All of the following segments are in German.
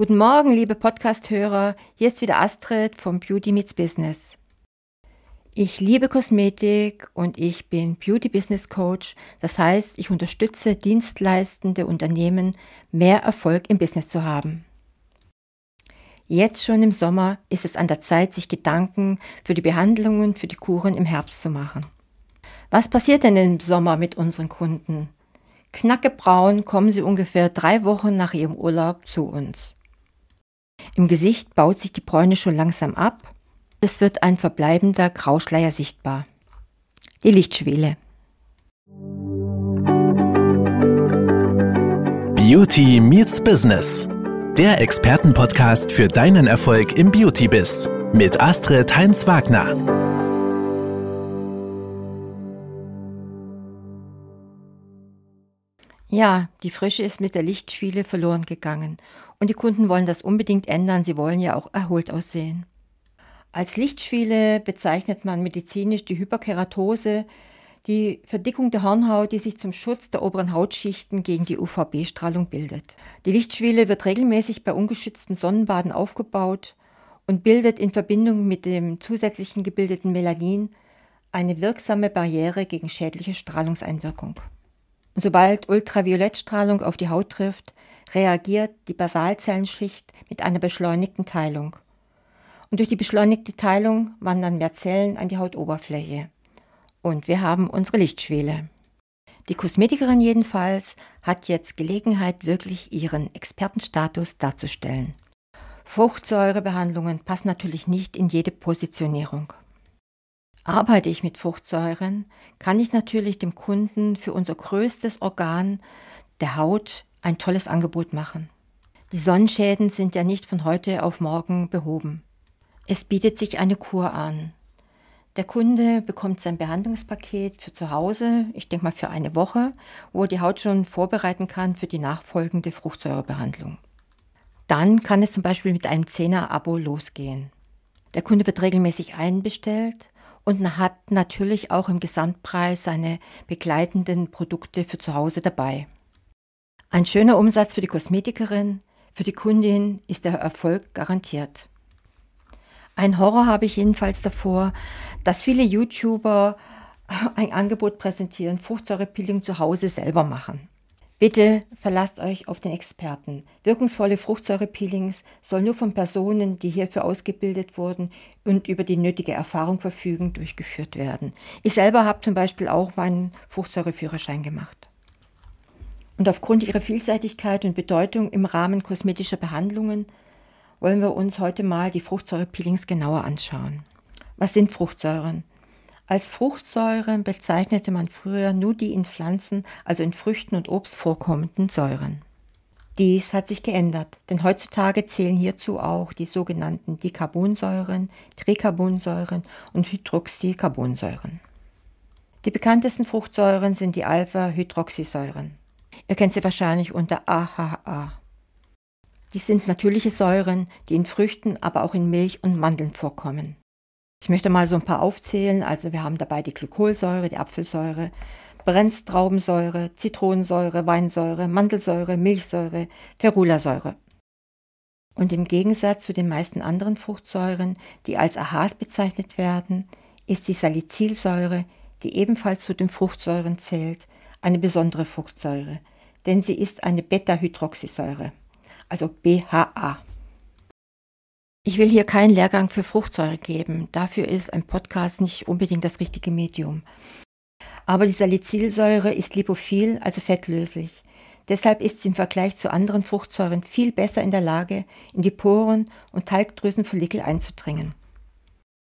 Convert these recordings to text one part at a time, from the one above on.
Guten Morgen, liebe Podcast-Hörer. Hier ist wieder Astrid vom Beauty Meets Business. Ich liebe Kosmetik und ich bin Beauty Business Coach. Das heißt, ich unterstütze dienstleistende Unternehmen, mehr Erfolg im Business zu haben. Jetzt schon im Sommer ist es an der Zeit, sich Gedanken für die Behandlungen, für die Kuren im Herbst zu machen. Was passiert denn im Sommer mit unseren Kunden? Knackebraun kommen sie ungefähr drei Wochen nach ihrem Urlaub zu uns. Im Gesicht baut sich die Bräune schon langsam ab. Es wird ein verbleibender Grauschleier sichtbar. Die Lichtschwele. Beauty meets Business. Der Expertenpodcast für deinen Erfolg im Beauty-Biss. Mit Astrid Heinz-Wagner. Ja, die Frische ist mit der Lichtschwiele verloren gegangen und die Kunden wollen das unbedingt ändern, sie wollen ja auch erholt aussehen. Als Lichtschwiele bezeichnet man medizinisch die Hyperkeratose, die Verdickung der Hornhaut, die sich zum Schutz der oberen Hautschichten gegen die UVB-Strahlung bildet. Die Lichtschwiele wird regelmäßig bei ungeschütztem Sonnenbaden aufgebaut und bildet in Verbindung mit dem zusätzlichen gebildeten Melanin eine wirksame Barriere gegen schädliche Strahlungseinwirkung. Sobald Ultraviolettstrahlung auf die Haut trifft, reagiert die Basalzellenschicht mit einer beschleunigten Teilung. Und durch die beschleunigte Teilung wandern mehr Zellen an die Hautoberfläche. Und wir haben unsere Lichtschwele. Die Kosmetikerin jedenfalls hat jetzt Gelegenheit, wirklich ihren Expertenstatus darzustellen. Fruchtsäurebehandlungen passen natürlich nicht in jede Positionierung. Arbeite ich mit Fruchtsäuren, kann ich natürlich dem Kunden für unser größtes Organ der Haut ein tolles Angebot machen. Die Sonnenschäden sind ja nicht von heute auf morgen behoben. Es bietet sich eine Kur an. Der Kunde bekommt sein Behandlungspaket für zu Hause, ich denke mal für eine Woche, wo er die Haut schon vorbereiten kann für die nachfolgende Fruchtsäurebehandlung. Dann kann es zum Beispiel mit einem 10er-Abo losgehen. Der Kunde wird regelmäßig einbestellt und hat natürlich auch im Gesamtpreis seine begleitenden Produkte für zu Hause dabei. Ein schöner Umsatz für die Kosmetikerin, für die Kundin ist der Erfolg garantiert. Ein Horror habe ich jedenfalls davor, dass viele YouTuber ein Angebot präsentieren, Fruchtsäurepeeling zu Hause selber machen. Bitte verlasst euch auf den Experten. Wirkungsvolle Fruchtsäurepeelings sollen nur von Personen, die hierfür ausgebildet wurden und über die nötige Erfahrung verfügen, durchgeführt werden. Ich selber habe zum Beispiel auch meinen Fruchtsäureführerschein gemacht. Und aufgrund ihrer Vielseitigkeit und Bedeutung im Rahmen kosmetischer Behandlungen wollen wir uns heute mal die Fruchtsäurepeelings genauer anschauen. Was sind Fruchtsäuren? Als Fruchtsäuren bezeichnete man früher nur die in Pflanzen, also in Früchten und Obst vorkommenden Säuren. Dies hat sich geändert, denn heutzutage zählen hierzu auch die sogenannten Dicarbonsäuren, Tricarbonsäuren und Hydroxycarbonsäuren. Die bekanntesten Fruchtsäuren sind die Alpha-Hydroxysäuren. Ihr kennt sie wahrscheinlich unter AHA. Dies sind natürliche Säuren, die in Früchten, aber auch in Milch und Mandeln vorkommen. Ich möchte mal so ein paar aufzählen. Also wir haben dabei die Glykolsäure, die Apfelsäure, Brennstraubensäure, Zitronensäure, Weinsäure, Mandelsäure, Milchsäure, Ferulasäure. Und im Gegensatz zu den meisten anderen Fruchtsäuren, die als AHAs bezeichnet werden, ist die Salicylsäure, die ebenfalls zu den Fruchtsäuren zählt, eine besondere Fruchtsäure, denn sie ist eine Beta-Hydroxysäure, also BHA. Ich will hier keinen Lehrgang für Fruchtsäure geben, dafür ist ein Podcast nicht unbedingt das richtige Medium. Aber die Salicylsäure ist lipophil, also fettlöslich. Deshalb ist sie im Vergleich zu anderen Fruchtsäuren viel besser in der Lage, in die Poren und Talgdrüsenfollikel einzudringen.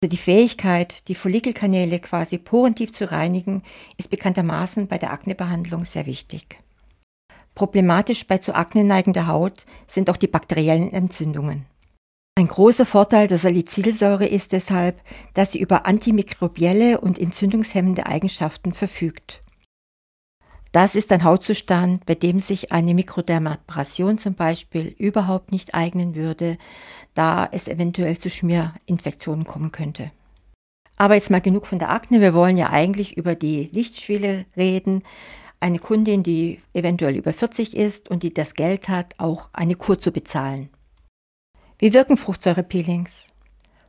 Also die Fähigkeit, die Follikelkanäle quasi porentief zu reinigen, ist bekanntermaßen bei der Aknebehandlung sehr wichtig. Problematisch bei zu Akne neigender Haut sind auch die bakteriellen Entzündungen. Ein großer Vorteil der Salicylsäure ist deshalb, dass sie über antimikrobielle und entzündungshemmende Eigenschaften verfügt. Das ist ein Hautzustand, bei dem sich eine Mikrodermabrasion zum Beispiel überhaupt nicht eignen würde, da es eventuell zu Schmierinfektionen kommen könnte. Aber jetzt mal genug von der Akne. Wir wollen ja eigentlich über die Lichtschwelle reden. Eine Kundin, die eventuell über 40 ist und die das Geld hat, auch eine Kur zu bezahlen. Wie wirken Fruchtsäurepeelings?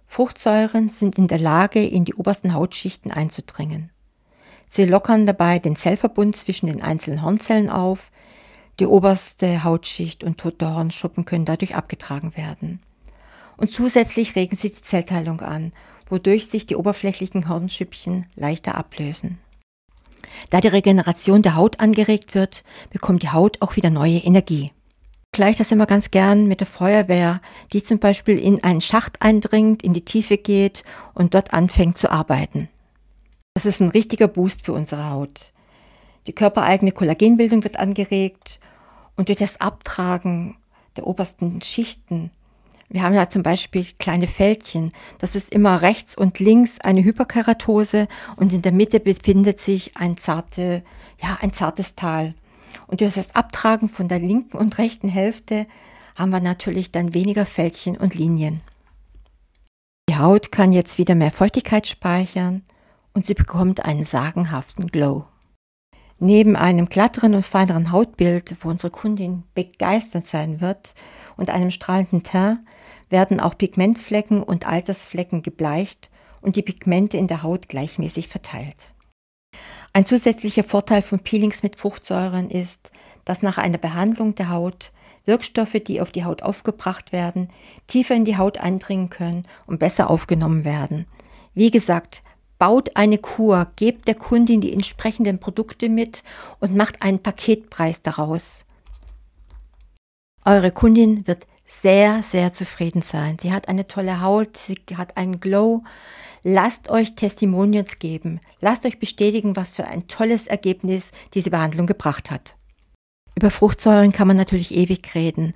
Fruchtsäuren sind in der Lage, in die obersten Hautschichten einzudringen. Sie lockern dabei den Zellverbund zwischen den einzelnen Hornzellen auf. Die oberste Hautschicht und tote Hornschuppen können dadurch abgetragen werden. Und zusätzlich regen sie die Zellteilung an, wodurch sich die oberflächlichen Hornschüppchen leichter ablösen. Da die Regeneration der Haut angeregt wird, bekommt die Haut auch wieder neue Energie. Gleich das immer ganz gern mit der Feuerwehr, die zum Beispiel in einen Schacht eindringt, in die Tiefe geht und dort anfängt zu arbeiten. Das ist ein richtiger Boost für unsere Haut. Die körpereigene Kollagenbildung wird angeregt und durch das Abtragen der obersten Schichten. Wir haben ja zum Beispiel kleine Fältchen. Das ist immer rechts und links eine Hyperkeratose und in der Mitte befindet sich ein, zarte, ja, ein zartes Tal. Und durch das Abtragen von der linken und rechten Hälfte haben wir natürlich dann weniger Fältchen und Linien. Die Haut kann jetzt wieder mehr Feuchtigkeit speichern und sie bekommt einen sagenhaften Glow. Neben einem glatteren und feineren Hautbild, wo unsere Kundin begeistert sein wird, und einem strahlenden Teint werden auch Pigmentflecken und Altersflecken gebleicht und die Pigmente in der Haut gleichmäßig verteilt. Ein zusätzlicher Vorteil von Peelings mit Fruchtsäuren ist, dass nach einer Behandlung der Haut Wirkstoffe, die auf die Haut aufgebracht werden, tiefer in die Haut eindringen können und besser aufgenommen werden. Wie gesagt, baut eine Kur, gebt der Kundin die entsprechenden Produkte mit und macht einen Paketpreis daraus. Eure Kundin wird sehr, sehr zufrieden sein. Sie hat eine tolle Haut, sie hat einen Glow. Lasst euch Testimonials geben. Lasst euch bestätigen, was für ein tolles Ergebnis diese Behandlung gebracht hat. Über Fruchtsäuren kann man natürlich ewig reden.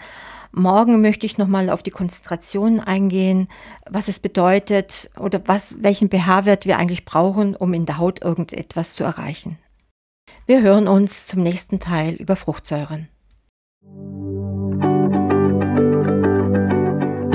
Morgen möchte ich nochmal auf die Konzentration eingehen, was es bedeutet oder was, welchen pH-Wert wir eigentlich brauchen, um in der Haut irgendetwas zu erreichen. Wir hören uns zum nächsten Teil über Fruchtsäuren.